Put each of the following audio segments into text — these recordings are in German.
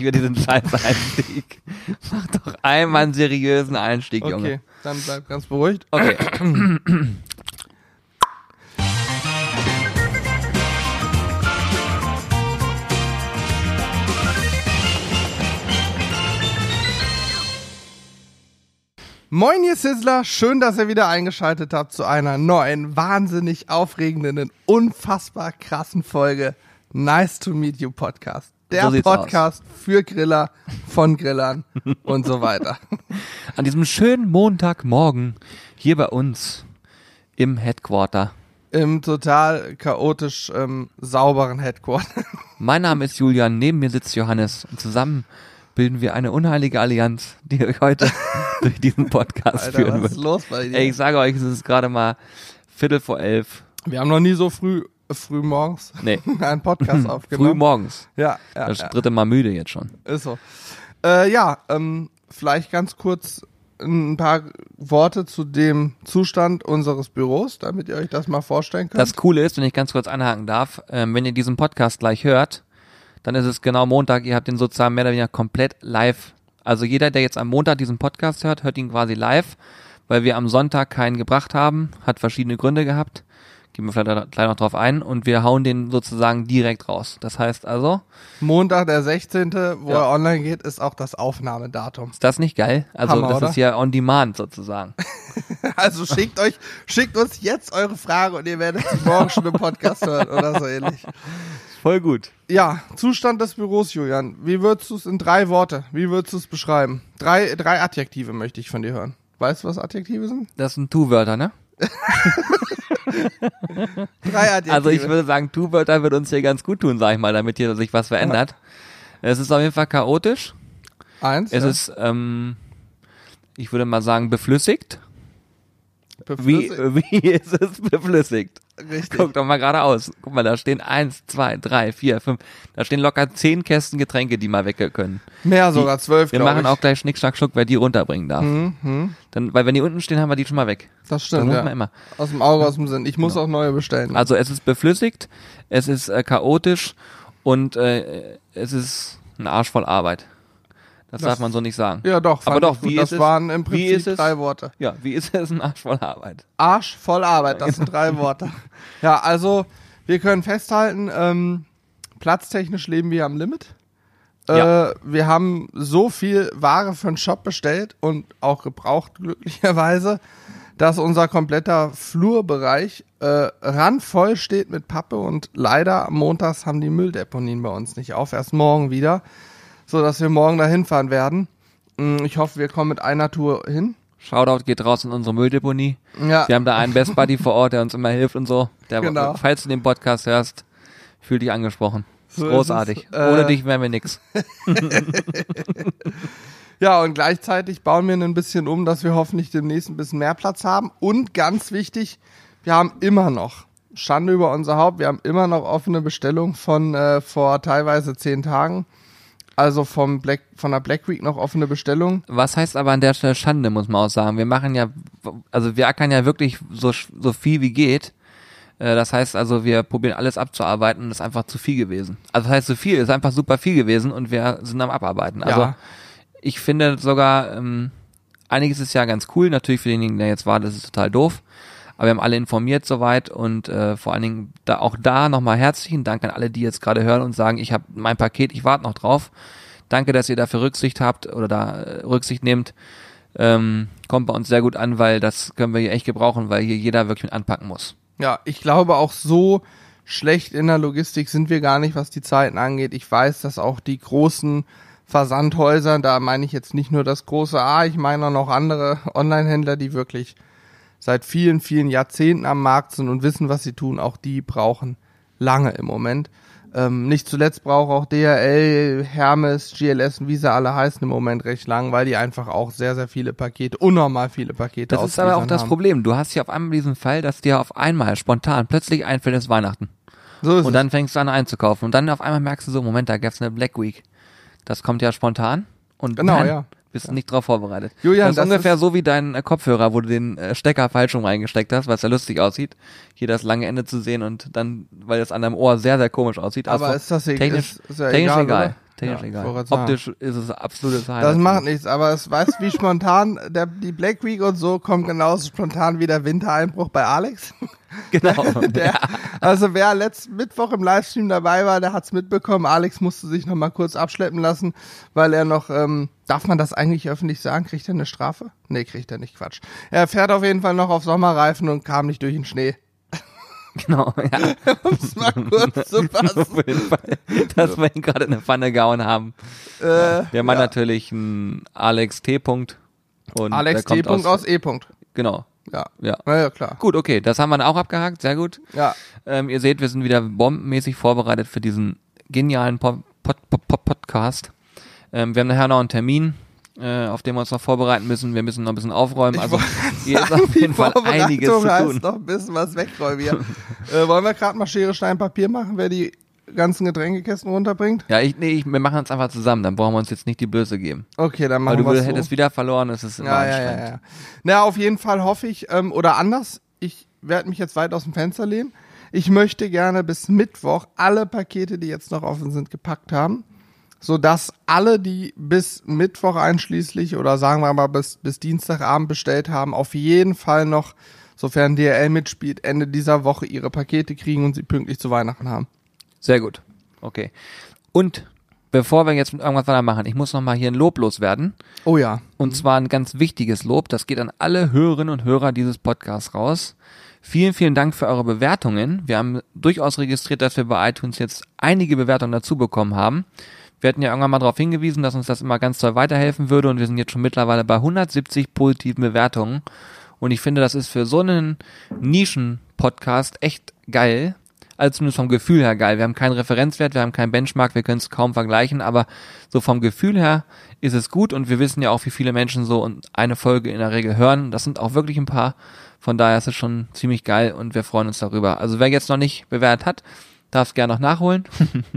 nicht wieder diesen scheiß Einstieg. Mach doch einmal einen seriösen Einstieg, Junge. Okay, dann bleib ganz beruhigt. Okay. Moin, ihr Sizzler. Schön, dass ihr wieder eingeschaltet habt zu einer neuen, wahnsinnig aufregenden und unfassbar krassen Folge Nice to Meet You Podcast. Der So Podcast für Griller, von Grillern und so weiter. An diesem schönen Montagmorgen hier bei uns im Headquarter. Im total chaotisch ähm, sauberen Headquarter. Mein Name ist Julian, neben mir sitzt Johannes und zusammen bilden wir eine unheilige Allianz, die euch heute durch diesen Podcast Alter, führen was ist wird. los bei dir? Ey, ich sage euch, es ist gerade mal Viertel vor elf. Wir haben noch nie so früh, früh morgens Nee, einen Podcast früh aufgenommen. morgens. Ja, ja, Das ja. dritte Mal müde jetzt schon. Ist so. Äh, ja, ähm, vielleicht ganz kurz ein paar Worte zu dem Zustand unseres Büros, damit ihr euch das mal vorstellen könnt. Das Coole ist, wenn ich ganz kurz anhaken darf, ähm, wenn ihr diesen Podcast gleich hört, dann ist es genau Montag, ihr habt den sozusagen mehr oder weniger komplett live. Also jeder, der jetzt am Montag diesen Podcast hört, hört ihn quasi live, weil wir am Sonntag keinen gebracht haben, hat verschiedene Gründe gehabt. Gehen wir vielleicht gleich noch drauf ein und wir hauen den sozusagen direkt raus. Das heißt also, Montag, der 16., wo Ja. er online geht, ist auch das Aufnahmedatum. ist das nicht geil? Also Hammer, das oder? ist ja on demand sozusagen. Also schickt euch, schickt uns jetzt eure Frage und ihr werdet sie morgen schon im Podcast hören oder so ähnlich. Voll gut. Ja, Zustand des Büros, Julian. Wie würdest du es in drei Worte, wie würdest du es beschreiben? Drei, drei Adjektive möchte ich von dir hören. Weißt du, was Adjektive sind? Das sind Tu-Wörter, ne? Drei Adjektive. Also ich würde sagen, Tu-Wörter wird uns hier ganz gut tun, sag ich mal, damit hier sich was verändert. Es ist auf jeden Fall chaotisch. Eins. Es ja. ist, ähm, ich würde mal sagen, beflüssigt. Wie, Beflüssigt. wie ist es beflüssigt? Richtig. Guck doch mal geradeaus. Guck mal, da stehen eins, zwei, drei, vier, fünf. Da stehen locker zehn Kästen Getränke, die mal weg können. Mehr sogar, zwölf, Wir machen ich. auch gleich Schnick, Schnack, Schnuck, wer die runterbringen darf. Mhm. Dann, weil wenn die unten stehen, haben wir die schon mal weg. Das Das stimmt, muss ja. man immer. Aus dem Auge, aus dem Sinn. Ich muss auch neue bestellen. Also es ist beflüssigt, es ist äh, chaotisch und äh, es ist ein Arsch voll Arbeit. Das, Das- darf man so nicht sagen. ja, doch. Aber doch, wie das ist es? waren im Wie Prinzip ist es? drei Worte. Ja, wie ist es ein Arsch voll Arbeit? Arsch voll Arbeit, das sind drei Worte. Ja, also wir können festhalten, ähm, platztechnisch leben wir am Limit. Äh, Ja. Wir haben so viel Ware für den Shop bestellt und auch gebraucht glücklicherweise, dass unser kompletter Flurbereich äh, randvoll steht mit Pappe und leider montags haben die Mülldeponien bei uns nicht auf, erst morgen wieder, so dass wir morgen da hinfahren werden. Mm, Ich hoffe, wir kommen mit einer Tour hin. Shoutout geht raus in unsere Mülldeponie. Ja, Wir haben da einen Best Buddy vor Ort, der uns immer hilft und so. Der, Genau. Falls du den Podcast hörst, fühl dich angesprochen. So ist Großartig. es. Äh, Ohne dich wären wir nix. Ja, und gleichzeitig bauen wir ein bisschen um, dass wir hoffentlich demnächst ein bisschen mehr Platz haben. Und ganz wichtig, wir haben immer noch, Schande über unser Haupt, wir haben immer noch offene Bestellung von äh, vor teilweise zehn Tagen. Also vom Black, von der Black Week noch offene Bestellung. Was heißt aber an der Stelle Schande, muss man auch sagen. Wir machen ja, also wir ackern ja wirklich so, so viel wie geht. Äh, Das heißt also, wir probieren alles abzuarbeiten und das ist einfach zu viel gewesen. Also das heißt, zu viel ist einfach super viel gewesen und wir sind am Abarbeiten. Also Ja. ich finde sogar, ähm, einiges ist ja ganz cool. Natürlich für denjenigen, der jetzt war, das ist total doof. Aber wir haben alle informiert soweit und äh, vor allen Dingen da auch da nochmal herzlichen Dank an alle, die jetzt gerade hören und sagen, ich habe mein Paket, ich warte noch drauf. Danke, dass ihr dafür Rücksicht habt oder da äh, Rücksicht nehmt. Ähm, kommt bei uns sehr gut an, weil das können wir hier echt gebrauchen, weil hier jeder wirklich mit anpacken muss. Ja, ich glaube auch so schlecht in der Logistik sind wir gar nicht, was die Zeiten angeht. Ich weiß, dass auch die großen Versandhäuser, da meine ich jetzt nicht nur das große A, ich meine auch noch andere Online-Händler, die wirklich seit vielen, vielen Jahrzehnten am Markt sind und wissen, was sie tun, auch die brauchen lange im Moment. Ähm, nicht zuletzt braucht auch DHL, Hermes, GLS und wie sie alle heißen im Moment recht lang, weil die einfach auch sehr, sehr viele Pakete, unnormal viele Pakete Das ist aber auch das haben. Problem. Du hast hier auf einmal diesen Fall, dass dir auf einmal spontan plötzlich einfällt, es ist Weihnachten. So ist Und es. dann fängst du an einzukaufen. Und dann auf einmal merkst du so, Moment, da gab's eine Black Week. Das kommt ja spontan. Und Genau, dann ja. Bist du nicht drauf vorbereitet. Julian, das ist das ungefähr ist- so wie dein äh, Kopfhörer, wo du den äh, Stecker falsch rum reingesteckt hast, was ja lustig aussieht. Hier das lange Ende zu sehen und dann, weil das an deinem Ohr sehr, sehr komisch aussieht. Aber Also ist das e- technisch, ist- ist ja technisch egal, egal. technisch Ja, egal. Optisch ist es absolutes Highlight. Das macht nichts, aber es weißt wie spontan der, die Black Week und so kommt genauso spontan wie der Wintereinbruch bei Alex. Genau. Der, also wer letzten Mittwoch im Livestream dabei war, der hat's mitbekommen. Alex musste sich noch mal kurz abschleppen lassen, weil er noch, ähm, darf man das eigentlich öffentlich sagen? Kriegt er eine Strafe? Nee, kriegt er nicht, Quatsch. Er fährt auf jeden Fall noch auf Sommerreifen und kam nicht durch den Schnee. genau, ja. Um es mal kurz zu fassen. Auf jeden Fall, dass wir ihn gerade in eine Pfanne gehauen haben. Äh, Wir haben ja. natürlich einen Alex T. -Punkt und Alex T. kommt aus, E. -Punkt. Genau. Ja. Ja. Ja, klar. Gut, okay, das haben wir dann auch abgehakt, sehr gut. Ja. Ähm, ihr seht, wir sind wieder bombenmäßig vorbereitet für diesen genialen Po- Pod Pod Pod Podcast. Ähm, wir haben nachher noch einen Termin, äh, auf den wir uns noch vorbereiten müssen. Wir müssen noch ein bisschen aufräumen. Ich Also hier ist auf jeden Fall einiges zu tun. noch ein bisschen was wegräumen hier. äh, wollen wir gerade mal Schere, Stein, Papier machen, wer die ganzen Getränkekästen runterbringt? Ja, ich, nee, ich, wir machen es einfach zusammen, dann brauchen wir uns jetzt nicht die Blöße geben. Okay, dann Weil machen du wir hättest so. wieder verloren, das ist immer Ja, ja, anstrengend. ja, ja. Na, auf jeden Fall hoffe ich, ähm, oder anders, ich werde mich jetzt weit aus dem Fenster lehnen. Ich möchte gerne bis Mittwoch alle Pakete, die jetzt noch offen sind, gepackt haben, sodass alle, die bis Mittwoch einschließlich oder sagen wir mal bis, bis Dienstagabend bestellt haben, auf jeden Fall noch, sofern DRL mitspielt, Ende dieser Woche ihre Pakete kriegen und sie pünktlich zu Weihnachten haben. Sehr gut. Okay. Und bevor wir jetzt mit irgendwas weitermachen, ich muss noch mal hier ein Lob loswerden. Oh ja. Und zwar ein ganz wichtiges Lob. Das geht an alle Hörerinnen und Hörer dieses Podcasts raus. Vielen, vielen Dank für eure Bewertungen. Wir haben durchaus registriert, dass wir bei iTunes jetzt einige Bewertungen dazu bekommen haben. Wir hatten ja irgendwann mal darauf hingewiesen, dass uns das immer ganz toll weiterhelfen würde und wir sind jetzt schon mittlerweile bei 170 positiven Bewertungen. Und ich finde, das ist für so einen Nischen-Podcast echt geil. Also zumindest vom Gefühl her geil. Wir haben keinen Referenzwert, wir haben keinen Benchmark, wir können es kaum vergleichen, aber so vom Gefühl her ist es gut und wir wissen ja auch, wie viele Menschen so und eine Folge in der Regel hören. Das sind auch wirklich ein paar. Von daher ist es schon ziemlich geil und wir freuen uns darüber. Also wer jetzt noch nicht bewertet hat, darf es gerne noch nachholen.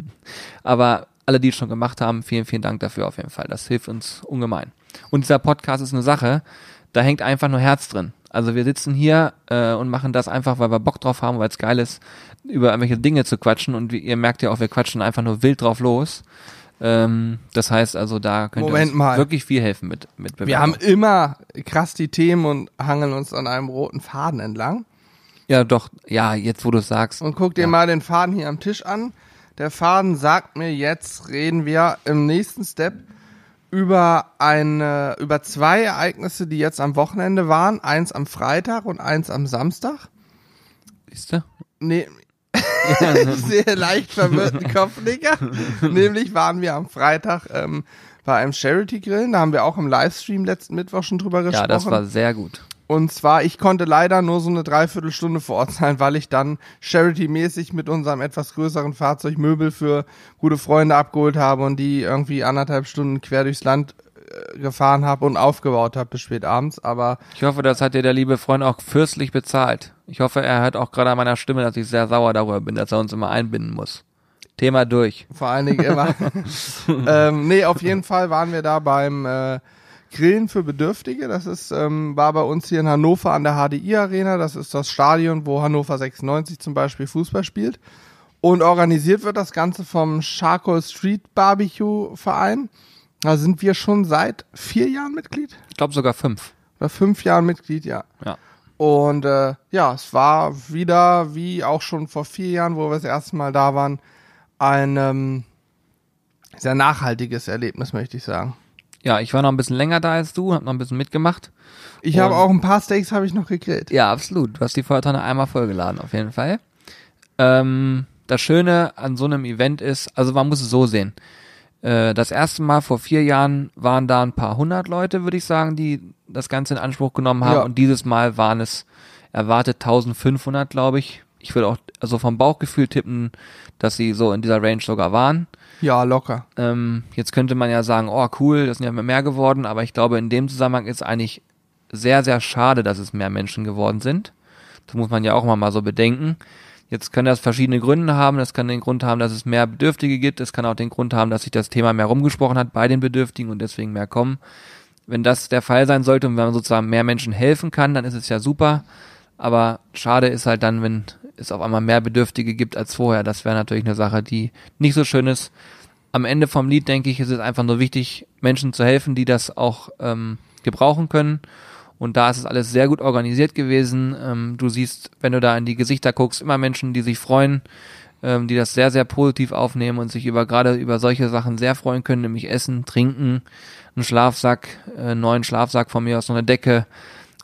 aber alle, die es schon gemacht haben, vielen, vielen Dank dafür auf jeden Fall. Das hilft uns ungemein. Und dieser Podcast ist eine Sache, da hängt einfach nur Herz drin. Also wir sitzen hier äh, und machen das einfach, weil wir Bock drauf haben, weil es geil ist, über irgendwelche Dinge zu quatschen. Und wie, ihr merkt ja auch, wir quatschen einfach nur wild drauf los. Ähm, das heißt also, da könnt ihr uns mal. wirklich viel helfen mit, mit Wir haben immer krass die Themen und hangeln uns an einem roten Faden entlang. Ja, doch, ja, jetzt wo du es sagst. Und guck dir Ja. mal den Faden hier am Tisch an. Der Faden sagt mir, jetzt reden wir im nächsten Step über eine, über zwei Ereignisse, die jetzt am Wochenende waren. Eins am Freitag und eins am Samstag. Siehst du? Nee, ich sehe leicht verwirrten Kopfnicker. Nämlich waren wir am Freitag ähm, bei einem Charity-Grillen. Da haben wir auch im Livestream letzten Mittwoch schon drüber gesprochen. Ja, das war sehr gut. Und zwar, ich konnte leider nur so eine Dreiviertelstunde vor Ort sein, weil ich dann Charity-mäßig mit unserem etwas größeren Fahrzeug Möbel für gute Freunde abgeholt habe und die irgendwie anderthalb Stunden quer durchs Land äh, gefahren habe und aufgebaut habe bis spät abends. Aber Ich hoffe, das hat dir der liebe Freund auch fürstlich bezahlt. Ich hoffe, er hört auch gerade an meiner Stimme, dass ich sehr sauer darüber bin, dass er uns immer einbinden muss. Thema durch. vor allen Dingen immer. ähm, nee, auf jeden Fall waren wir da beim äh, Grillen für Bedürftige. Das ist, ähm, war bei uns hier in Hannover an der HDI Arena. Das ist das Stadion, wo Hannover 96 zum Beispiel Fußball spielt. Und organisiert wird das Ganze vom Charcoal Street Barbecue Verein. Da sind wir schon seit vier Jahren Mitglied. Ich glaube sogar fünf. Oder fünf Jahren Mitglied, ja. Ja. Und äh, ja, es war wieder, wie auch schon vor vier Jahren, wo wir das erste Mal da waren, ein ähm, sehr nachhaltiges Erlebnis, möchte ich sagen. Ja, ich war noch ein bisschen länger da als du, hab noch ein bisschen mitgemacht. Ich habe auch ein paar Steaks habe ich noch gegrillt. Ja, absolut. Du hast die Feuertonne einmal vollgeladen, auf jeden Fall. Ähm, das Schöne an so einem Event ist, also man muss es so sehen. Äh, das erste Mal vor vier Jahren waren da ein paar hundert Leute, würde ich sagen, die das Ganze in Anspruch genommen haben. Ja. Und dieses Mal waren es erwartet 1500, glaube ich. Ich würde auch also vom Bauchgefühl tippen, dass sie so in dieser Range sogar waren. Ja, locker. Ähm, jetzt könnte man ja sagen, oh cool, das sind ja mehr geworden, aber ich glaube, in dem Zusammenhang ist eigentlich sehr, sehr schade, dass es mehr Menschen geworden sind. Das muss man ja auch mal so bedenken. Jetzt können das verschiedene Gründe haben. Das kann den Grund haben, dass es mehr Bedürftige gibt. Es kann auch den Grund haben, dass sich das Thema mehr rumgesprochen hat bei den Bedürftigen und deswegen mehr kommen. Wenn das der Fall sein sollte und wenn man sozusagen mehr Menschen helfen kann, dann ist es ja super. Aber schade ist halt dann, wenn es auf einmal mehr Bedürftige gibt als vorher. Das wäre natürlich eine Sache, die nicht so schön ist. am Ende vom Lied, denke ich, ist es einfach nur wichtig, Menschen zu helfen, die das auch ähm, gebrauchen können. Und da ist es alles sehr gut organisiert gewesen. Ähm, du siehst, wenn du da in die Gesichter guckst, immer Menschen, die sich freuen, ähm, die das sehr, sehr positiv aufnehmen und sich über gerade über solche Sachen sehr freuen können, nämlich Essen, Trinken, einen Schlafsack, äh, einen neuen Schlafsack von mir aus, so eine Decke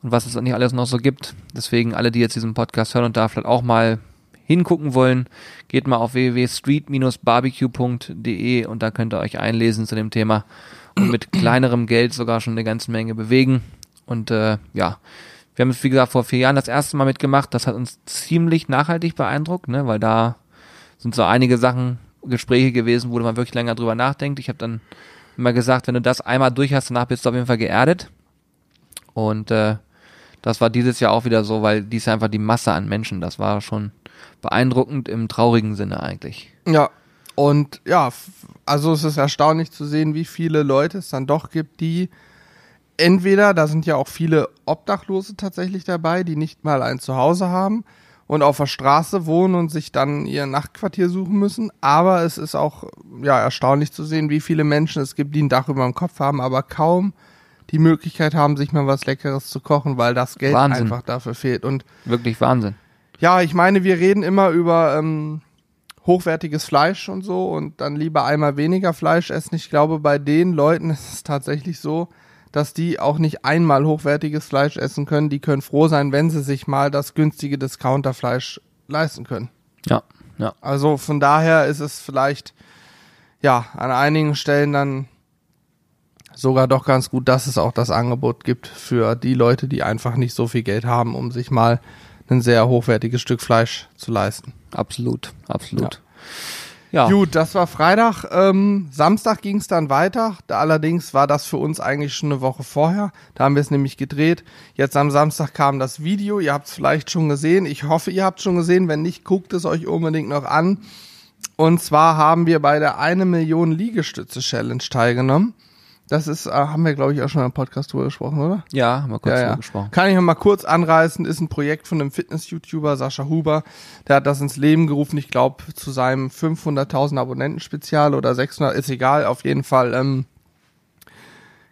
und was es nicht alles noch so gibt. Deswegen alle, die jetzt diesen Podcast hören und da vielleicht auch mal hingucken wollen, geht mal auf www.street-barbecue.de und da könnt ihr euch einlesen zu dem Thema und mit kleinerem Geld sogar schon eine ganze Menge bewegen. Und äh, ja, wir haben es, wie gesagt, vor vier Jahren das erste Mal mitgemacht. Das hat uns ziemlich nachhaltig beeindruckt, ne? weil da sind so einige Sachen, Gespräche gewesen, wo man wirklich länger drüber nachdenkt. Ich habe dann immer gesagt, wenn du das einmal durch hast, danach bist du auf jeden Fall geerdet. Und äh, das war dieses Jahr auch wieder so, weil dies einfach die Masse an Menschen, das war schon beeindruckend im traurigen Sinne eigentlich. Ja, und ja, also es ist erstaunlich zu sehen, wie viele Leute es dann doch gibt, die entweder, da sind ja auch viele Obdachlose tatsächlich dabei, die nicht mal ein Zuhause haben und auf der Straße wohnen und sich dann ihr Nachtquartier suchen müssen. Aber es ist auch ja erstaunlich zu sehen, wie viele Menschen es gibt, die ein Dach über dem Kopf haben, aber kaum die Möglichkeit haben, sich mal was Leckeres zu kochen, weil das Geld Wahnsinn. einfach dafür fehlt. Und Wirklich Wahnsinn. ja, ich meine, wir reden immer über ähm, hochwertiges Fleisch und so und dann lieber einmal weniger Fleisch essen. Ich glaube, bei den Leuten ist es tatsächlich so, dass die auch nicht einmal hochwertiges Fleisch essen können. Die können froh sein, wenn sie sich mal das günstige Discounterfleisch leisten können. Ja, ja. Also von daher ist es vielleicht ja an einigen Stellen dann sogar doch ganz gut, dass es auch das Angebot gibt für die Leute, die einfach nicht so viel Geld haben, um sich mal ein sehr hochwertiges Stück Fleisch zu leisten. Absolut, absolut. Ja. Gut, das war Freitag. Ähm, Samstag ging es dann weiter. Da allerdings war das für uns eigentlich schon eine Woche vorher. Da haben wir es nämlich gedreht. Jetzt am Samstag kam das Video. Ihr habt es vielleicht schon gesehen. Ich hoffe, ihr habt es schon gesehen. Wenn nicht, guckt es euch unbedingt noch an. Und zwar haben wir bei der eine Million Liegestütze Challenge teilgenommen. Das ist, äh, haben wir glaube ich auch schon im Podcast drüber gesprochen, oder? Ja, haben wir kurz Ja, drüber ja. gesprochen. Kann ich noch mal kurz anreißen, ist ein Projekt von einem Fitness-YouTuber, Sascha Huber. Der hat das ins Leben gerufen, ich glaube, zu seinem 500.000 Abonnenten-Spezial oder 600, ist egal, auf jeden Fall. Ähm,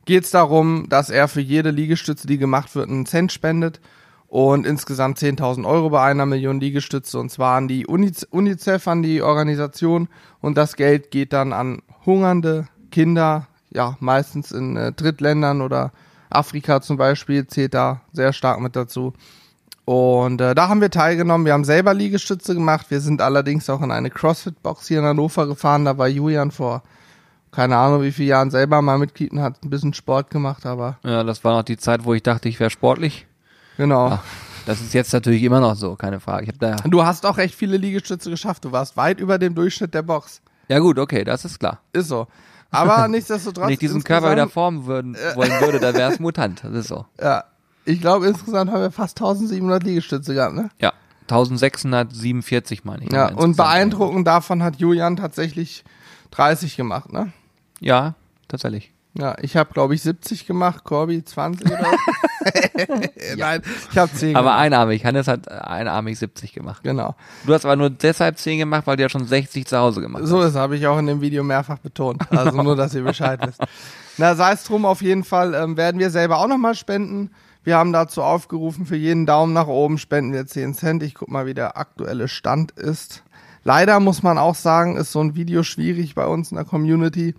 geht es darum, dass er für jede Liegestütze, die gemacht wird, einen Cent spendet und insgesamt 10.000 Euro bei einer Million Liegestütze und zwar an die UNICEF, an die Organisation und das Geld geht dann an hungernde Kinder, ja, meistens in äh, Drittländern oder Afrika zum Beispiel zählt da sehr stark mit dazu. Und äh, da haben wir teilgenommen. Wir haben selber Liegestütze gemacht. Wir sind allerdings auch in eine CrossFit-Box hier in Hannover gefahren. Da war Julian vor keine Ahnung wie viele Jahren selber mal Mitglied und hat ein bisschen Sport gemacht, aber Ja, das war noch die Zeit, wo ich dachte, ich wäre sportlich. genau. Ach, das ist jetzt natürlich immer noch so, keine Frage. Ich habe da Du hast auch recht viele Liegestütze geschafft. Du warst weit über dem Durchschnitt der Box. Ja gut, okay, das ist klar. Ist so. Aber nichtsdestotrotz. Wenn ich diesen Körper wieder formen würden, wollen würde, dann wäre es Mutant. Das ist so. Ja. Ich glaube, insgesamt haben wir fast 1700 Liegestütze gehabt, ne? Ja. 1647 meine ich. Ja, und beeindruckend davon hat Julian tatsächlich 30 gemacht, ne? Ja, tatsächlich. Ja, ich habe glaube ich 70 gemacht, Corby 20 oder. Nein, ich habe 10 Aber gemacht. einarmig. Hannes hat einarmig 70 gemacht. Genau. Du hast aber nur deshalb 10 gemacht, weil du ja schon 60 zu Hause gemacht hast. So ist, habe ich auch in dem Video mehrfach betont. Also nur, dass ihr Bescheid wisst. Na, sei es drum, auf jeden Fall ähm, werden wir selber auch nochmal spenden. Wir haben dazu aufgerufen, für jeden Daumen nach oben spenden wir 10 Cent. Ich guck mal, wie der aktuelle Stand ist. Leider muss man auch sagen, ist so ein Video schwierig bei uns in der Community,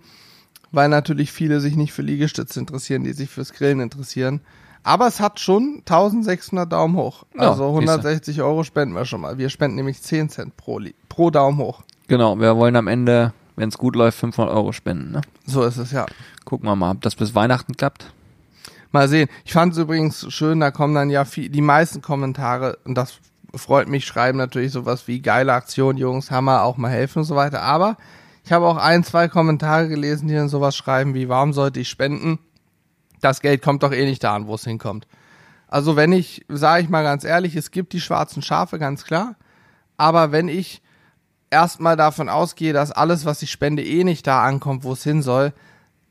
weil natürlich viele sich nicht für Liegestütze interessieren, die sich fürs Grillen interessieren. Aber es hat schon 1600 Daumen hoch. Ja, Also 160 Euro spenden wir schon mal. Wir spenden nämlich 10 Cent pro, pro Daumen hoch. Genau, wir wollen am Ende, wenn es gut läuft, 500 Euro spenden. Ne? So ist es ja. Gucken wir mal, ob das bis Weihnachten klappt. Mal sehen. Ich fand es übrigens schön, da kommen dann ja viel, die meisten Kommentare, und das freut mich, schreiben natürlich sowas wie geile Aktion, Jungs, Hammer, auch mal helfen und so weiter. Aber ich habe auch ein, zwei Kommentare gelesen, die dann sowas schreiben wie, warum sollte ich spenden? Das Geld kommt doch eh nicht da an, wo es hinkommt. Also wenn ich, sage ich mal ganz ehrlich, es gibt die schwarzen Schafe, ganz klar. Aber wenn ich erstmal davon ausgehe, dass alles, was ich spende, eh nicht da ankommt, wo es hin soll,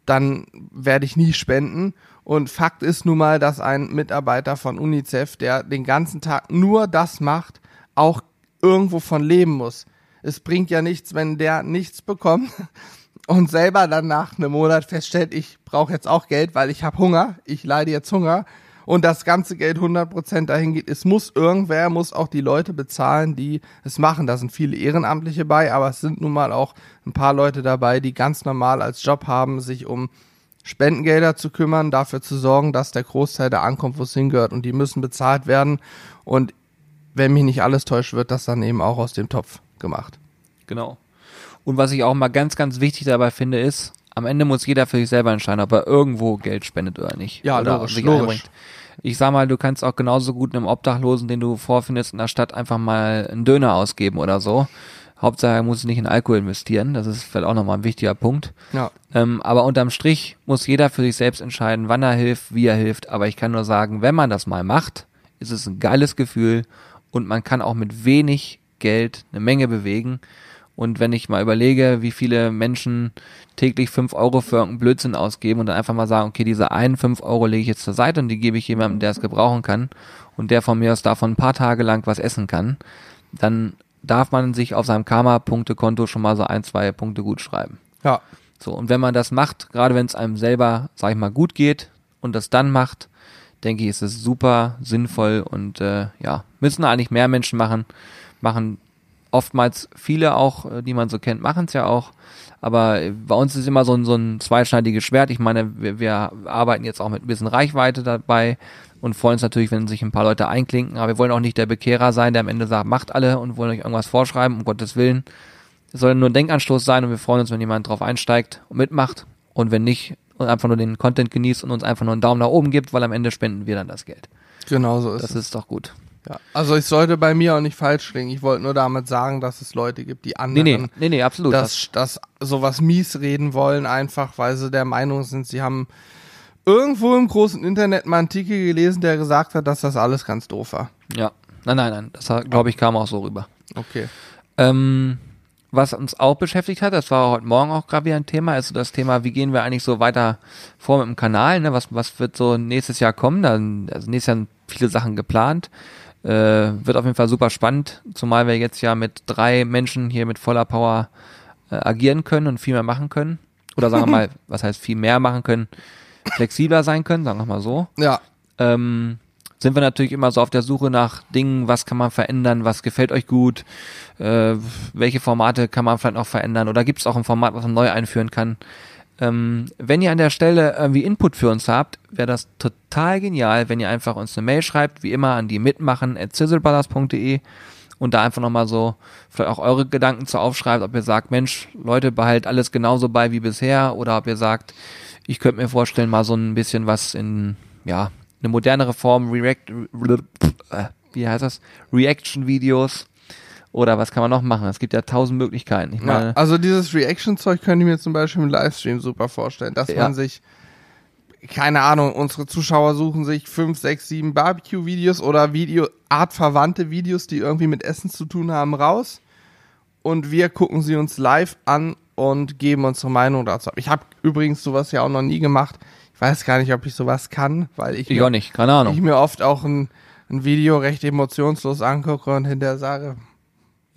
dann werde ich nie spenden. Und Fakt ist nun mal, dass ein Mitarbeiter von UNICEF, der den ganzen Tag nur das macht, auch irgendwo von leben muss. Es bringt ja nichts, wenn der nichts bekommt und selber dann nach einem Monat feststellt, ich brauche jetzt auch Geld, weil ich habe Hunger, ich leide jetzt Hunger und das ganze Geld 100% dahin geht. Es muss irgendwer, muss auch die Leute bezahlen, die es machen. Da sind viele Ehrenamtliche bei, aber es sind nun mal auch ein paar Leute dabei, die ganz normal als Job haben, sich um Spendengelder zu kümmern, dafür zu sorgen, dass der Großteil da ankommt, wo es hingehört und die müssen bezahlt werden und wenn mich nicht alles täuscht, wird das dann eben auch aus dem Topf gemacht. Genau. Und was ich auch mal ganz, ganz wichtig dabei finde, ist, am Ende muss jeder für sich selber entscheiden, ob er irgendwo Geld spendet oder nicht. Ja, oder logisch, sich logisch. einbringt. Ich sag mal, du kannst auch genauso gut einem Obdachlosen, den du vorfindest in der Stadt, einfach mal einen Döner ausgeben oder so. Hauptsache, er muss nicht in Alkohol investieren. Das ist vielleicht auch nochmal ein wichtiger Punkt. Ja. Ähm, aber unterm Strich muss jeder für sich selbst entscheiden, wann er hilft, wie er hilft. Aber ich kann nur sagen, wenn man das mal macht, ist es ein geiles Gefühl und man kann auch mit wenig Geld eine Menge bewegen. Und wenn ich mal überlege, wie viele Menschen täglich fünf Euro für irgendeinen Blödsinn ausgeben und dann einfach mal sagen, okay, diese einen fünf Euro lege ich jetzt zur Seite und die gebe ich jemandem, der es gebrauchen kann und der von mir aus davon ein paar Tage lang was essen kann, dann darf man sich auf seinem Karma-Punktekonto schon mal so ein, zwei Punkte gut schreiben. Ja. So, und wenn man das macht, gerade wenn es einem selber, sag ich mal, gut geht und das dann macht, denke ich, ist es super sinnvoll und äh, ja, müssen eigentlich mehr Menschen machen, machen oftmals viele auch, äh, die man so kennt, machen es ja auch. Aber äh, bei uns ist immer so ein, so ein zweischneidiges Schwert. Ich meine, wir, wir arbeiten jetzt auch mit ein bisschen Reichweite dabei und freuen uns natürlich, wenn sich ein paar Leute einklinken. Aber wir wollen auch nicht der Bekehrer sein, der am Ende sagt, macht alle und wollen euch irgendwas vorschreiben, um Gottes Willen. Es soll nur ein Denkanstoß sein und wir freuen uns, wenn jemand drauf einsteigt und mitmacht. Und wenn nicht, und einfach nur den Content genießt und uns einfach nur einen Daumen nach oben gibt, weil am Ende spenden wir dann das Geld. Genau so ist Das es. ist doch gut. Ja. Also ich sollte bei mir auch nicht falsch klingen. Ich wollte nur damit sagen, dass es Leute gibt, die Nee, anderen nee, nee, nee, absolut. das, das sowas mies reden wollen, einfach weil sie der Meinung sind, sie haben irgendwo im großen Internet mal einen Artikel gelesen, der gesagt hat, dass das alles ganz doof war. ja. Nein, nein, nein. Das glaube ich kam auch so rüber. Okay. Ähm, was uns auch beschäftigt hat, das war heute Morgen auch gerade wieder ein Thema, ist so das Thema, wie gehen wir eigentlich so weiter vor mit dem Kanal, ne? Was, was wird so nächstes Jahr kommen? Da, also nächstes Jahr sind viele Sachen geplant. Äh, wird auf jeden Fall super spannend, zumal wir jetzt ja mit drei Menschen hier mit voller Power äh, agieren können und viel mehr machen können. Oder sagen wir mal, was heißt viel mehr machen können, flexibler sein können, sagen wir mal so Ja, ähm, sind wir natürlich immer so auf der Suche nach Dingen, was kann man verändern, was gefällt euch gut, äh, welche Formate kann man vielleicht noch verändern oder gibt es auch ein Format, was man neu einführen kann. Ähm, wenn ihr an der Stelle irgendwie Input für uns habt, wäre das total genial, wenn ihr einfach uns eine Mail schreibt, wie immer an die mitmachen at und da einfach nochmal so vielleicht auch eure Gedanken zu aufschreibt, ob ihr sagt, Mensch, Leute, behalt alles genauso bei wie bisher oder ob ihr sagt, ich könnte mir vorstellen, mal so ein bisschen was in, ja, eine modernere Form, React, äh, wie heißt das? Reaction-Videos oder was kann man noch machen? Es gibt ja tausend Möglichkeiten. Ich ja. meine, Also dieses Reaction-Zeug könnte ich mir zum Beispiel im Livestream super vorstellen, dass Ja. man sich, keine Ahnung, unsere Zuschauer suchen sich fünf, sechs, sieben Barbecue-Videos oder Video, artverwandte Videos, die irgendwie mit Essen zu tun haben, raus. Und wir gucken sie uns live an und geben unsere Meinung dazu. ab. Ich habe übrigens sowas ja auch noch nie gemacht. Ich weiß gar nicht, ob ich sowas kann, weil ich, ich mir, auch nicht, keine Ahnung. ich mir oft auch ein, ein Video recht emotionslos angucke und hinterher sage,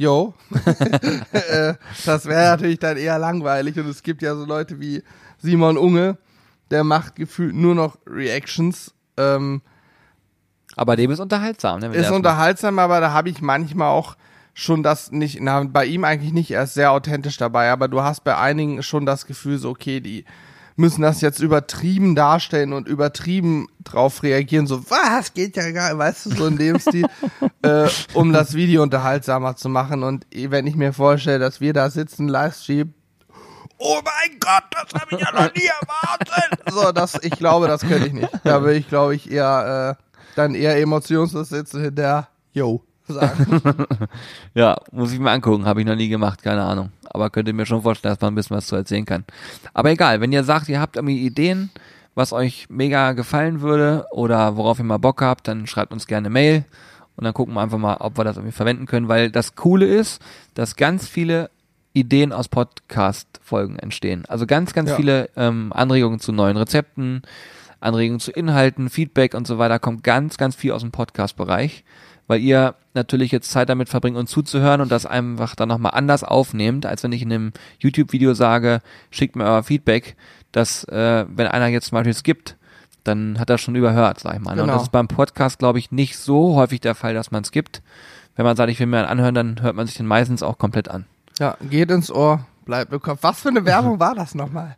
yo, Äh, das wäre natürlich dann eher langweilig und es gibt ja so Leute wie Simon Unge, der macht gefühlt nur noch Reactions. Ähm, Aber dem ist unterhaltsam. Ne, ist unterhaltsam, aber da habe ich manchmal auch schon das nicht, na, bei ihm eigentlich nicht, er ist sehr authentisch dabei, aber du hast bei einigen schon das Gefühl, so, okay, die müssen das jetzt übertrieben darstellen und übertrieben drauf reagieren, so, was, geht ja gar, weißt du, so in dem Stil, äh, um das Video unterhaltsamer zu machen und wenn ich mir vorstelle, dass wir da sitzen, Livestream, oh mein Gott, das habe ich ja noch nie erwartet. So, das, ich glaube, das könnte ich nicht. Da würde ich, glaube ich, eher, äh, dann eher emotionslos sitzen hinter, yo, sagen. Ja, muss ich mir angucken, habe ich noch nie gemacht, keine Ahnung. Aber könnt ihr mir schon vorstellen, dass man ein bisschen was zu erzählen kann. Aber egal, wenn ihr sagt, ihr habt irgendwie Ideen, was euch mega gefallen würde oder worauf ihr mal Bock habt, dann schreibt uns gerne Mail und dann gucken wir einfach mal, ob wir das irgendwie verwenden können, weil das Coole ist, dass ganz viele Ideen aus Podcast-Folgen entstehen. Also ganz, ganz Ja. viele ähm, Anregungen zu neuen Rezepten, Anregungen zu Inhalten, Feedback und so weiter, kommt ganz, ganz viel aus dem Podcast-Bereich, weil ihr natürlich jetzt Zeit damit verbringt, uns zuzuhören und das einfach dann nochmal anders aufnehmt, als wenn ich in einem YouTube-Video sage, schickt mir euer Feedback, dass äh, wenn einer jetzt zum Beispiel skippt, dann hat er schon überhört, sag ich mal. ne? Und Genau. das ist beim Podcast, glaube ich, nicht so häufig der Fall, dass man es gibt. Wenn man sagt, ich will mir einen anhören, dann hört man sich den meistens auch komplett an. Ja, geht ins Ohr, bleibt im Kopf. Was für eine Werbung war das nochmal?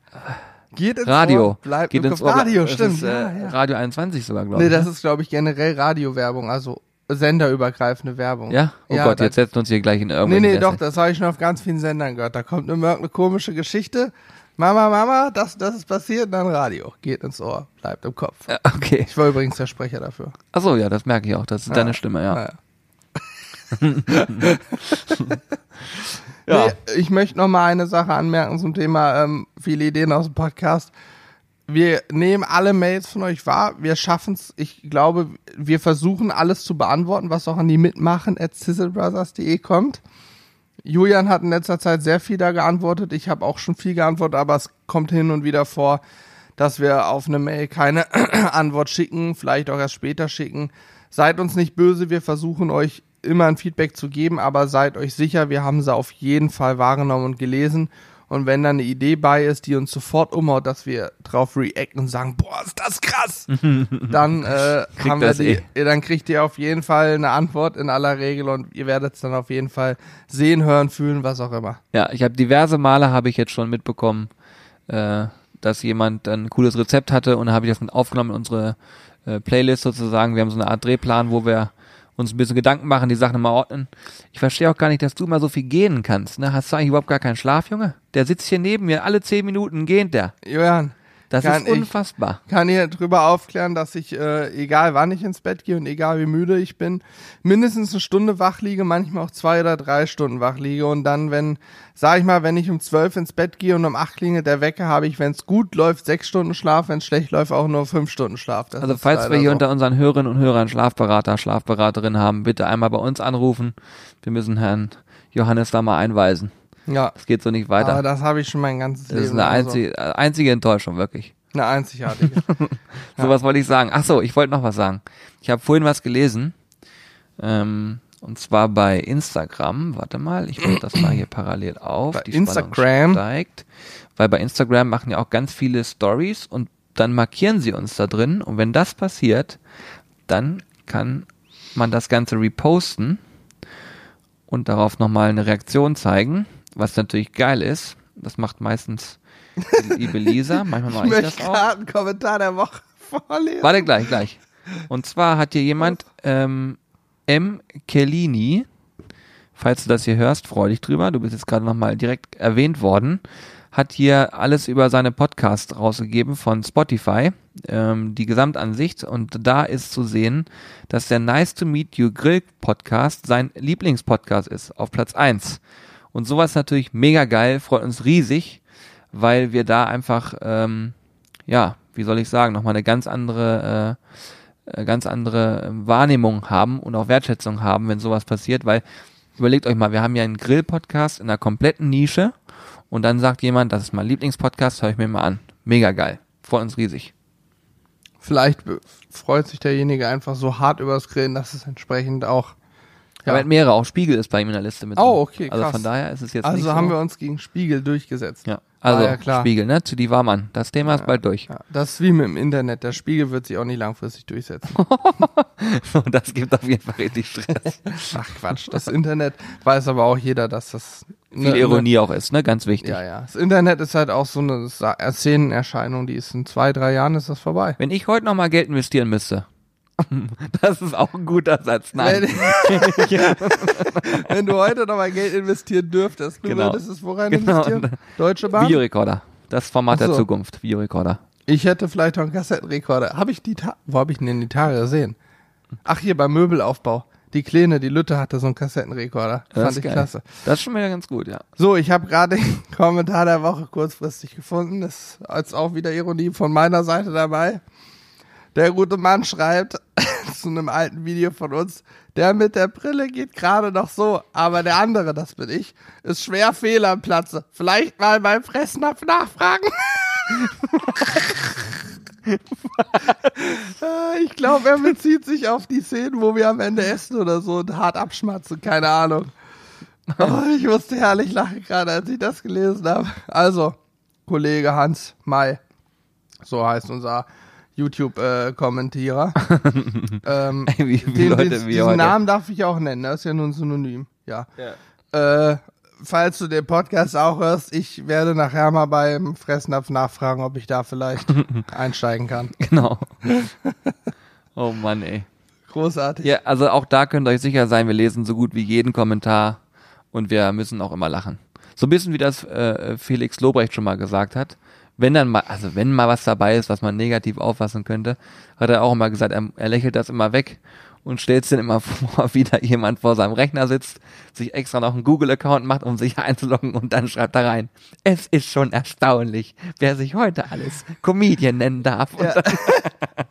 Geht ins Radio. Ohr, bleibt Geht im ins Kopf. Ohr. Radio, stimmt. Ist, äh, ja, ja. Radio 21 sogar, glaube Nee, ich. das ne? ist, glaube ich, generell Radiowerbung, also senderübergreifende Werbung. ja? Oh Ja, Gott, jetzt setzen wir uns hier gleich in Nee, irgendwelche nee, Sessel. doch, das habe ich schon auf ganz vielen Sendern gehört. Da kommt immer eine komische Geschichte. Mama, Mama, das, das ist passiert, dann Radio. Geht ins Ohr, bleibt im Kopf. Ja, Okay. Ich war übrigens der Sprecher dafür. Achso, ja, das merke ich auch. Das ist deine Stimme, ja. Naja. Ja. Nee, ich möchte noch mal eine Sache anmerken zum Thema ähm, viele Ideen aus dem Podcast. Wir nehmen alle Mails von euch wahr. Wir schaffen es. Ich glaube, wir versuchen alles zu beantworten, was auch an die mitmachen at sizzlebrothers.de kommt. Julian hat in letzter Zeit sehr viel da geantwortet. Ich habe auch schon viel geantwortet, aber es kommt hin und wieder vor, dass wir auf eine Mail keine Antwort schicken, vielleicht auch erst später schicken. Seid uns nicht böse, wir versuchen euch immer ein Feedback zu geben, aber seid euch sicher, wir haben sie auf jeden Fall wahrgenommen und gelesen. Und wenn da eine Idee bei ist, die uns sofort umhaut, dass wir drauf reacten und sagen, boah, ist das krass, dann äh, Kriegt haben wir das die, eh. dann kriegt ihr auf jeden Fall eine Antwort in aller Regel und ihr werdet es dann auf jeden Fall sehen, hören, fühlen, was auch immer. Ja, ich habe diverse Male habe ich jetzt schon mitbekommen, äh, dass jemand ein cooles Rezept hatte und habe ich das mit aufgenommen in unsere äh, Playlist sozusagen. Wir haben so eine Art Drehplan, wo wir uns ein bisschen Gedanken machen, die Sachen immer ordnen. Ich verstehe auch gar nicht, dass du immer so viel gehen kannst. Ne? Hast du eigentlich überhaupt gar keinen Schlaf, Junge? Der sitzt hier neben mir, alle zehn Minuten gehend der. Julian, Das Kann ist ich. unfassbar. kann hier drüber aufklären, dass ich, äh, egal wann ich ins Bett gehe und egal wie müde ich bin, mindestens eine Stunde wach liege, manchmal auch zwei oder drei Stunden wach liege. Und dann, wenn, sag ich mal, wenn ich um zwölf ins Bett gehe und um acht klingelt der Wecker, habe ich, wenn es gut läuft, sechs Stunden Schlaf, wenn es schlecht läuft, auch nur fünf Stunden Schlaf. Das Also falls wir hier so. unter unseren Hörerinnen und Hörern Schlafberater, Schlafberaterin haben, bitte einmal bei uns anrufen. Wir müssen Herrn Johannes da mal einweisen. Ja, Das geht so nicht weiter. aber das habe ich schon mein ganzes das Leben. ist eine lang so. einzige, äh, einzige Enttäuschung, wirklich. Eine einzigartige. So was wollte ich sagen. Ach so, ich wollte noch was sagen. Ich habe vorhin was gelesen. Ähm, und zwar bei Instagram. Warte mal, ich mache das mal hier parallel auf. Bei Die Spannung Instagram? steigt. Weil bei Instagram machen ja auch ganz viele Stories und dann markieren sie uns da drin. Und wenn das passiert, dann kann man das Ganze reposten und darauf nochmal eine Reaktion zeigen, was natürlich geil ist. Das macht meistens die liebe Lisa. Manchmal ich mache ich möchte das auch. einen Kommentar der Woche vorlesen. Warte gleich, gleich. Und zwar hat hier jemand ähm, M. Kellini, falls du das hier hörst, freu dich drüber, du bist jetzt gerade nochmal direkt erwähnt worden, hat hier alles über seine Podcasts rausgegeben von Spotify, ähm, die Gesamtansicht. Und da ist zu sehen, dass der Nice to Meet You Grill Podcast sein Lieblingspodcast ist, auf Platz eins. Und sowas natürlich mega geil, freut uns riesig, weil wir da einfach, ähm, ja, wie soll ich sagen, nochmal eine ganz andere, äh, äh, ganz andere Wahrnehmung haben und auch Wertschätzung haben, wenn sowas passiert, weil überlegt euch mal, wir haben ja einen Grill-Podcast in einer kompletten Nische und dann sagt jemand, das ist mein Lieblingspodcast, höre ich mir mal an. Mega geil. Freut uns riesig. Vielleicht freut sich derjenige einfach so hart übers Grillen, dass es entsprechend auch. Aber er hat mehrere, auch Spiegel ist bei ihm in der Liste mit. Oh, okay, Also krass. von daher ist es jetzt Also so. haben wir uns gegen Spiegel durchgesetzt. ja. Also ja klar. Spiegel, ne? Zu die war Mann. Das Thema ist bald durch. Ja, das ist wie mit dem Internet. Der Spiegel wird sich auch nicht langfristig durchsetzen. Und das gibt auf jeden Fall richtig Stress. Ach Quatsch. Das Internet weiß aber auch jeder, dass das Viel Ironie auch ist, ne? Ganz wichtig. Ja, ja. Das Internet ist halt auch so eine Szenenerscheinung, die ist in zwei, drei Jahren ist das vorbei. Wenn ich heute noch mal Geld investieren müsste, das ist auch ein guter Satz. Nein. Wenn du heute noch mal Geld investieren dürftest, du Genau. würdest es worein Genau. investieren? Deutsche Bahn? Videorekorder. Das Format Ach der so. Zukunft. Videorekorder. Ich hätte vielleicht noch einen Kassettenrekorder. Habe ich die Ta Wo habe ich denn die Tage gesehen? Ach, hier beim Möbelaufbau. Die Kleine, die Lütte hatte so einen Kassettenrekorder. Das Fand ich geil. klasse. Das ist schon wieder ganz gut, ja. So, ich habe gerade den Kommentar der Woche kurzfristig gefunden. Das ist als auch wieder Ironie von meiner Seite dabei. Der gute Mann schreibt zu einem alten Video von uns, der mit der Brille geht gerade noch so, aber der andere, das bin ich, ist schwer fehl am Platze. Vielleicht mal beim Fressnapf nachfragen. Äh, ich glaube, er bezieht sich auf die Szenen, wo wir am Ende essen oder so und hart abschmatzen, keine Ahnung. Oh, ich musste herrlich lachen gerade, als ich das gelesen habe. Also, Kollege Hans May, so heißt unser YouTube-Kommentierer. ähm, Wie viele den, Leute den, wie diesen heute. Namen darf ich auch nennen, das ist ja nur ein Synonym. Ja. Ja. Äh, falls du den Podcast auch hörst, ich werde nachher mal beim Fressnapf nachfragen, ob ich da vielleicht einsteigen kann. Genau. Oh Mann, ey. Großartig. Ja, also auch da könnt ihr euch sicher sein, wir lesen so gut wie jeden Kommentar und wir müssen auch immer lachen. So ein bisschen wie das äh, Felix Lobrecht schon mal gesagt hat. Wenn dann mal, also wenn mal was dabei ist, was man negativ auffassen könnte, hat er auch immer gesagt, er, er lächelt das immer weg und stellt sich dann immer vor, wie da jemand vor seinem Rechner sitzt, sich extra noch einen Google-Account macht, um sich einzuloggen und dann schreibt er rein, es ist schon erstaunlich, wer sich heute alles Comedian nennen darf. Ja.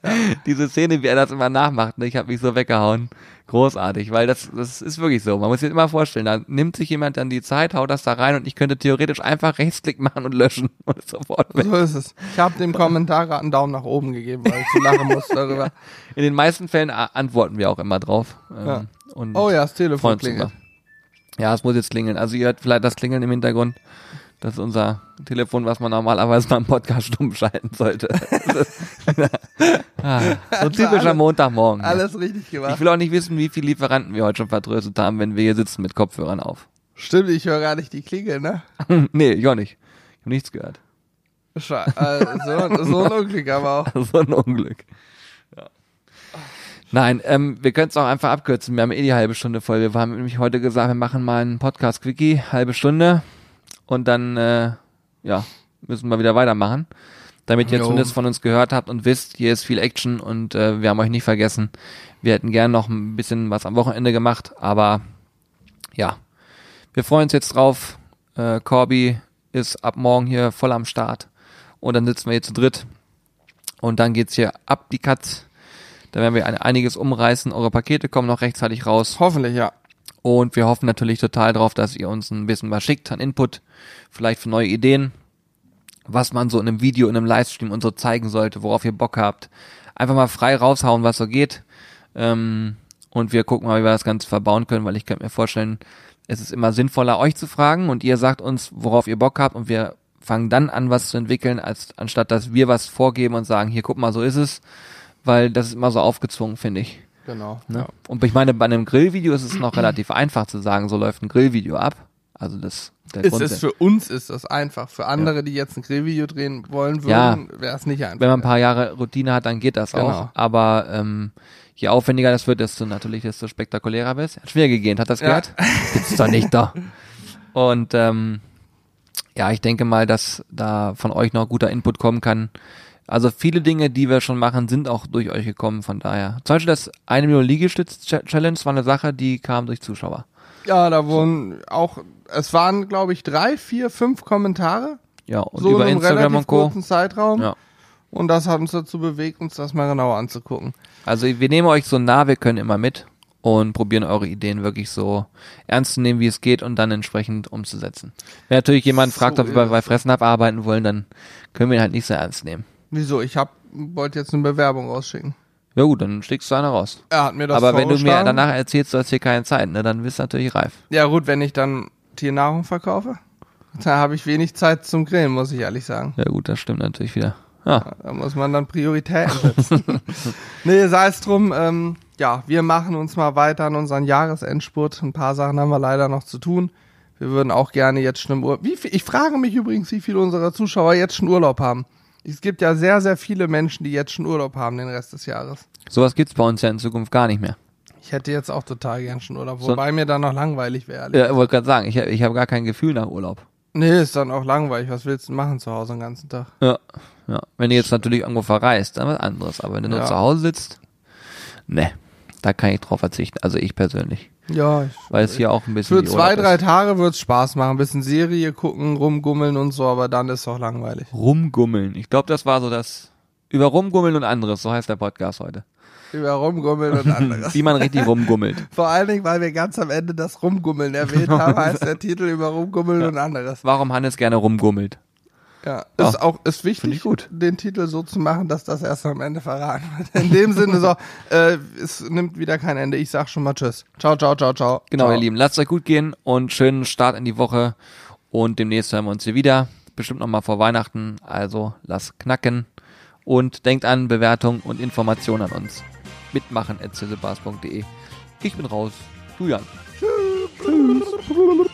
diese Szene, wie er das immer nachmacht, ne, ich habe mich so weggehauen. Großartig, weil das, das ist wirklich so. Man muss sich immer vorstellen, da nimmt sich jemand dann die Zeit, haut das da rein und ich könnte theoretisch einfach Rechtsklick machen und löschen und sofort weg. So ist es. Ich habe dem Kommentar gerade einen Daumen nach oben gegeben, weil ich so lachen muss darüber. In den meisten Fällen antworten wir auch immer drauf. Ähm, Ja. und Oh ja, das Telefon klingelt. Ja, es muss jetzt klingeln. Also ihr hört vielleicht das Klingeln im Hintergrund. Das ist unser Telefon, was man normalerweise beim Podcast stumm schalten sollte. ah, so ein typischer alles- Montagmorgen. ja. Alles richtig Ich gemacht. will auch nicht wissen, wie viele Lieferanten wir heute schon vertröstet haben, wenn wir hier sitzen mit Kopfhörern auf. Stimmt, ich höre gar nicht die Klingel, ne? nee, ich auch nicht. Ich habe nichts gehört. Sche äh, so, so ein Unglück aber auch. so ein Unglück. Nein, ähm, wir können es auch einfach abkürzen. Wir haben eh die halbe Stunde voll. Wir haben nämlich heute gesagt, wir machen mal einen Podcast-Quickie, halbe Stunde. Und dann, äh, ja, müssen wir wieder weitermachen. Damit ihr Jo. zumindest von uns gehört habt und wisst, hier ist viel Action und äh, wir haben euch nicht vergessen. Wir hätten gern noch ein bisschen was am Wochenende gemacht, aber ja, wir freuen uns jetzt drauf. Äh, Corby ist ab morgen hier voll am Start. Und dann sitzen wir hier zu dritt. Und dann geht's hier ab die Katz. Da werden wir ein, einiges umreißen. Eure Pakete kommen noch rechtzeitig raus. Hoffentlich, ja. Und wir hoffen natürlich total drauf, dass ihr uns ein bisschen was schickt an Input. Vielleicht für neue Ideen. Was man so in einem Video, in einem Livestream und so zeigen sollte, worauf ihr Bock habt. Einfach mal frei raushauen, was so geht. Ähm, und wir gucken mal, wie wir das Ganze verbauen können, weil ich könnte mir vorstellen, es ist immer sinnvoller, euch zu fragen und ihr sagt uns, worauf ihr Bock habt und wir fangen dann an, was zu entwickeln, als anstatt dass wir was vorgeben und sagen, hier guck mal, so ist es, weil das ist immer so aufgezwungen, finde ich. Genau. Ne? Ja. Und ich meine, bei einem Grillvideo ist es noch relativ einfach zu sagen, so läuft ein Grillvideo ab. Also das der Ist es für uns ist das einfach. Für andere, die jetzt ein Grillvideo drehen wollen Ja. würden, wäre es nicht einfach. Wenn man ein paar Jahre Routine hat, dann geht das Genau. auch. Aber ähm, je aufwendiger das wird, desto natürlich, desto spektakulärer wird es. Hat schwer gegeben, hat das Ja. gehört? Gibt's doch nicht da. Und ähm, ja, ich denke mal, dass da von euch noch guter Input kommen kann. Also viele Dinge, die wir schon machen, sind auch durch euch gekommen, von daher. Zum Beispiel das eine Million Liegestütz-Challenge war eine Sache, die kam durch Zuschauer. ja, da wurden auch, es waren, glaube ich, drei, vier, fünf Kommentare. Ja, und so über in einem Instagram und Co. kurzen Zeitraum. Ja. Und das hat uns dazu bewegt, uns das mal genauer anzugucken. Also wir nehmen euch so nah, wir können immer mit und probieren eure Ideen wirklich so ernst zu nehmen, wie es geht und dann entsprechend umzusetzen. Wenn natürlich jemand So fragt, ob wir bei Fressen abarbeiten wollen, dann können wir ihn halt nicht so ernst nehmen. Wieso? Ich hab, wollte jetzt eine Bewerbung rausschicken. Ja gut, dann schickst du eine raus. Er hat mir das Aber wenn du mir danach erzählst, du hast hier keine Zeit, ne, dann bist du natürlich reif. Ja gut, wenn ich dann Tiernahrung verkaufe, da habe ich wenig Zeit zum Grillen, muss ich ehrlich sagen. Ja gut, das stimmt natürlich wieder. Ja, Da muss man dann Prioritäten setzen. nee, sei es drum, ähm, ja, wir machen uns mal weiter an unseren Jahresendspurt. Ein paar Sachen haben wir leider noch zu tun. Wir würden auch gerne jetzt schon im Urlaub. Ich frage mich übrigens, wie viele unserer Zuschauer jetzt schon Urlaub haben. Es gibt ja sehr, sehr viele Menschen, die jetzt schon Urlaub haben den Rest des Jahres. sowas gibt's bei uns ja in Zukunft gar nicht mehr. Ich hätte jetzt auch total gern schon Urlaub, So- wobei mir dann noch langweilig wäre. Ja, ich wollte gerade sagen, ich, ich habe gar kein Gefühl nach Urlaub. Nee, ist dann auch langweilig. Was willst du machen zu Hause den ganzen Tag? Ja, ja. Wenn du jetzt natürlich irgendwo verreist, dann was anderes. Aber wenn du nur Ja. zu Hause sitzt, ne, da kann ich drauf verzichten. Also ich persönlich. Ja, ich, Weil es hier auch ein bisschen für zwei, drei ist. Tage wird's Spaß machen. Ein bisschen Serie gucken, rumgummeln und so, aber dann ist auch langweilig. Rumgummeln. Ich glaube, das war so das über Rumgummeln und anderes, so heißt der Podcast heute. Über rumgummeln und anderes. Wie man richtig rumgummelt. Vor allen Dingen, weil wir ganz am Ende das Rumgummeln erwähnt haben, heißt der Titel über Rumgummeln und anderes. Warum Hannes gerne rumgummelt. Ja, Ja, ist auch ist wichtig, ich gut. den Titel so zu machen, dass das erst am Ende verraten wird. In dem Sinne so, äh, es nimmt wieder kein Ende. Ich sag schon mal Tschüss. Ciao, ciao, ciao, ciao. Genau, ciao. ihr Lieben, lasst euch gut gehen und schönen Start in die Woche. Und demnächst hören wir uns hier wieder. Bestimmt nochmal vor Weihnachten. Also lasst knacken. Und denkt an Bewertung und Informationen an uns. Mitmachen at Ich bin raus. Du Jan. Tschüss.